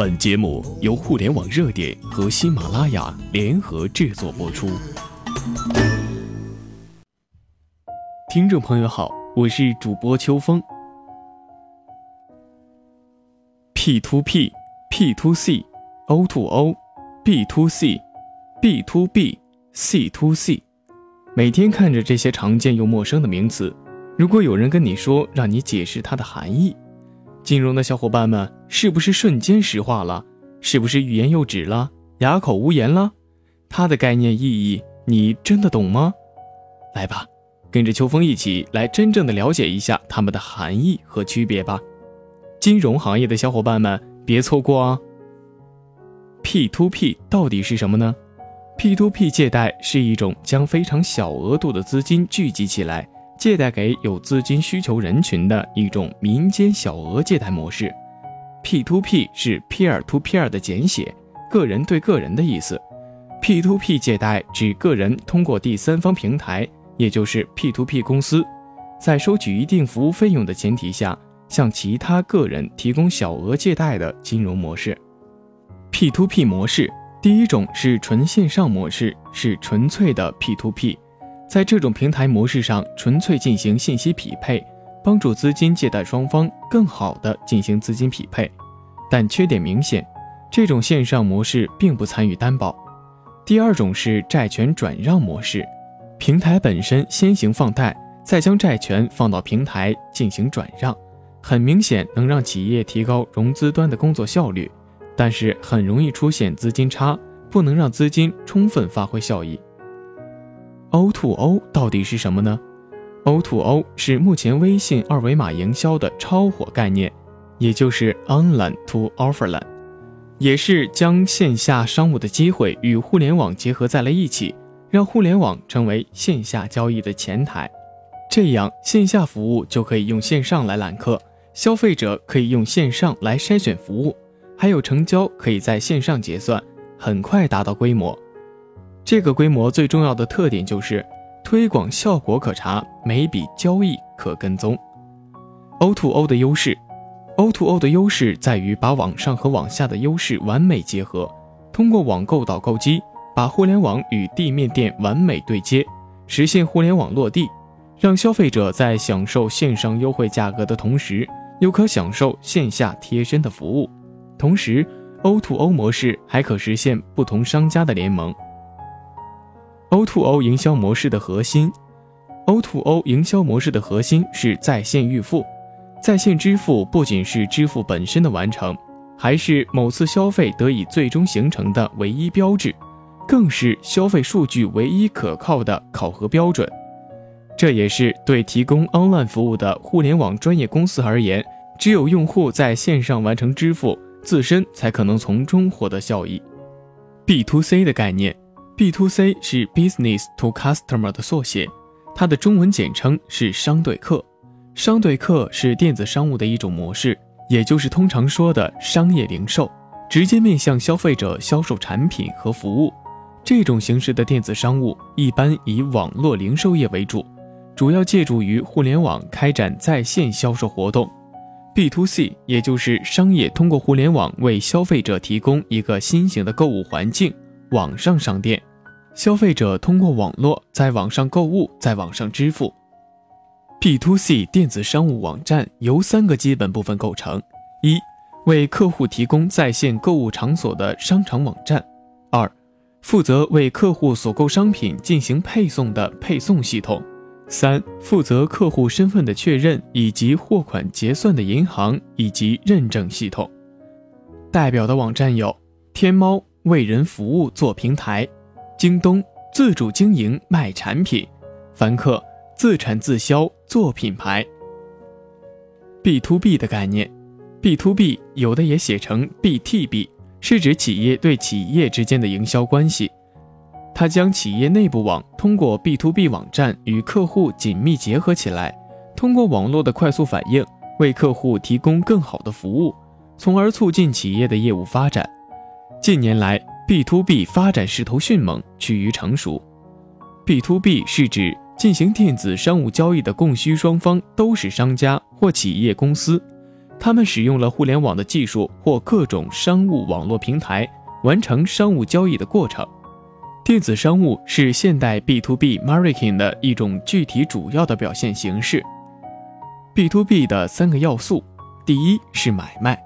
本节目由互联网热点和喜马拉雅联合制作播出。听众朋友好，我是主播秋风。P to P、P to C、O to O、B to C、B to B、C to C，每天看着这些常见又陌生的名词，如果有人跟你说让你解释它的含义。金融的小伙伴们，是不是瞬间石化了？是不是欲言又止了？哑口无言了？它的概念意义，你真的懂吗？来吧，跟着秋风一起来真正的了解一下它们的含义和区别吧。金融行业的小伙伴们，别错过啊！P to P 到底是什么呢？P to P 借贷是一种将非常小额度的资金聚集起来。借贷给有资金需求人群的一种民间小额借贷模式，P to P 是 peer to peer 的简写，个人对个人的意思。P to P 借贷指个人通过第三方平台，也就是 P to P 公司，在收取一定服务费用的前提下，向其他个人提供小额借贷的金融模式。P to P 模式，第一种是纯线上模式，是纯粹的 P to P。在这种平台模式上，纯粹进行信息匹配，帮助资金借贷双方更好地进行资金匹配。但缺点明显，这种线上模式并不参与担保。第二种是债权转让模式，平台本身先行放贷，再将债权放到平台进行转让，很明显能让企业提高融资端的工作效率，但是很容易出现资金差，不能让资金充分发挥效益。O to O 到底是什么呢？O to O 是目前微信二维码营销的超火概念，也就是 Online to Offline，也是将线下商务的机会与互联网结合在了一起，让互联网成为线下交易的前台。这样线下服务就可以用线上来揽客，消费者可以用线上来筛选服务，还有成交可以在线上结算，很快达到规模。这个规模最重要的特点就是推广效果可查，每笔交易可跟踪。O to O 的优势，O to O 的优势在于把网上和网下的优势完美结合，通过网购导购机，把互联网与地面店完美对接，实现互联网落地，让消费者在享受线上优惠价格的同时，又可享受线下贴身的服务。同时，O to O 模式还可实现不同商家的联盟。O to 营销模式的核心，O to O 营销模式的核心是在线预付。在线支付不仅是支付本身的完成，还是某次消费得以最终形成的唯一标志，更是消费数据唯一可靠的考核标准。这也是对提供 online 服务的互联网专业公司而言，只有用户在线上完成支付，自身才可能从中获得效益。B to C 的概念。B to C 是 Business to Customer 的缩写，它的中文简称是商对客。商对客是电子商务的一种模式，也就是通常说的商业零售，直接面向消费者销售产品和服务。这种形式的电子商务一般以网络零售业为主，主要借助于互联网开展在线销售活动。B to C 也就是商业通过互联网为消费者提供一个新型的购物环境——网上商店。消费者通过网络在网上购物，在网上支付。B to C 电子商务网站由三个基本部分构成：一、为客户提供在线购物场所的商场网站；二、负责为客户所购商品进行配送的配送系统；三、负责客户身份的确认以及货款结算的银行以及认证系统。代表的网站有：天猫为人服务做平台。京东自主经营卖产品，凡客自产自销做品牌。B to B 的概念，B to B 有的也写成 B T B，是指企业对企业之间的营销关系。它将企业内部网通过 B to B 网站与客户紧密结合起来，通过网络的快速反应，为客户提供更好的服务，从而促进企业的业务发展。近年来，B to B 发展势头迅猛，趋于成熟。B to B 是指进行电子商务交易的供需双方都是商家或企业公司，他们使用了互联网的技术或各种商务网络平台，完成商务交易的过程。电子商务是现代 B to B marketing 的一种具体主要的表现形式。B to B 的三个要素，第一是买卖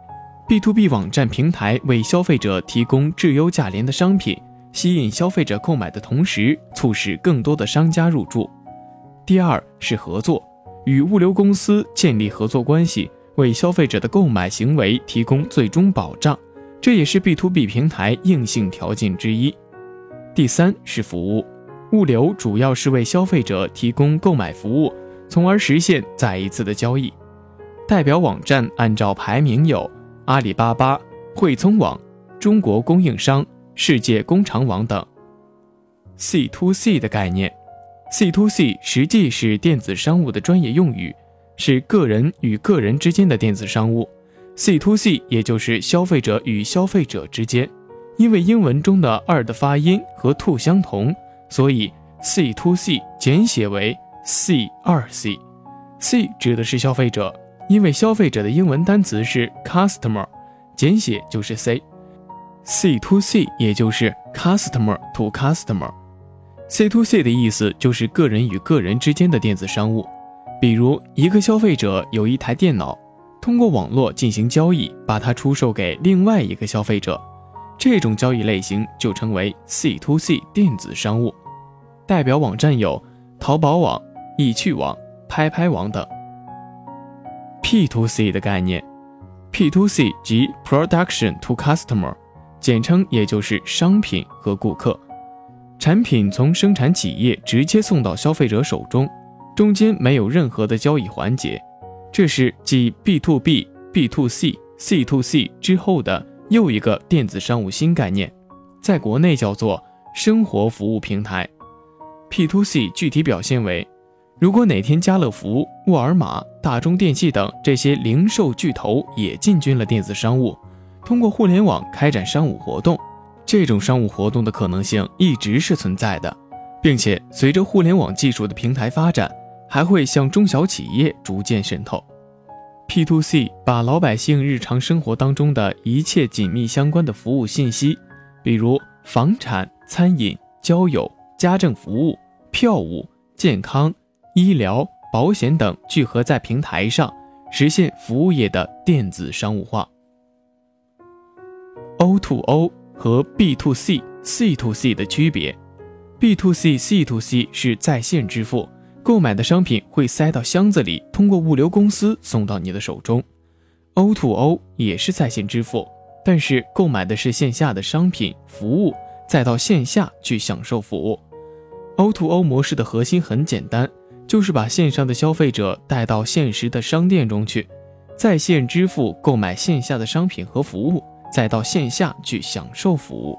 ，B to B 网站平台为消费者提供质优价廉的商品，吸引消费者购买的同时，促使更多的商家入驻。第二是合作，与物流公司建立合作关系。为消费者的购买行为提供最终保障，这也是 B to B 平台硬性条件之一。第三是服务，物流主要是为消费者提供购买服务，从而实现再一次的交易。代表网站按照排名有阿里巴巴、汇聪网、中国供应商、世界工厂网等。C to C 的概念，C to C 实际是电子商务的专业用语。是个人与个人之间的电子商务，C to C，也就是消费者与消费者之间。因为英文中的“二”的发音和 “to” 相同，所以 C to C 简写为 C 二 C。C 指的是消费者，因为消费者的英文单词是 customer，简写就是 C。C to C 也就是 customer to customer。C to C 的意思就是个人与个人之间的电子商务。比如，一个消费者有一台电脑，通过网络进行交易，把它出售给另外一个消费者，这种交易类型就称为 C to C 电子商务。代表网站有淘宝网、易趣网、拍拍网等。P to C 的概念，P to C 即 Production to Customer，简称也就是商品和顾客，产品从生产企业直接送到消费者手中。中间没有任何的交易环节，这是继 B to B、B to C、C to C 之后的又一个电子商务新概念，在国内叫做生活服务平台。P to C 具体表现为：如果哪天家乐福、沃尔玛、大中电器等这些零售巨头也进军了电子商务，通过互联网开展商务活动，这种商务活动的可能性一直是存在的，并且随着互联网技术的平台发展。还会向中小企业逐渐渗透。P to C 把老百姓日常生活当中的一切紧密相关的服务信息，比如房产、餐饮、交友、家政服务、票务、健康、医疗保险等聚合在平台上，实现服务业的电子商务化。O to O 和 B to C、C to C 的区别：B to C、C to C 是在线支付。购买的商品会塞到箱子里，通过物流公司送到你的手中。O to O 也是在线支付，但是购买的是线下的商品服务，再到线下去享受服务。O to O 模式的核心很简单，就是把线上的消费者带到现实的商店中去，在线支付购买线下的商品和服务，再到线下去享受服务。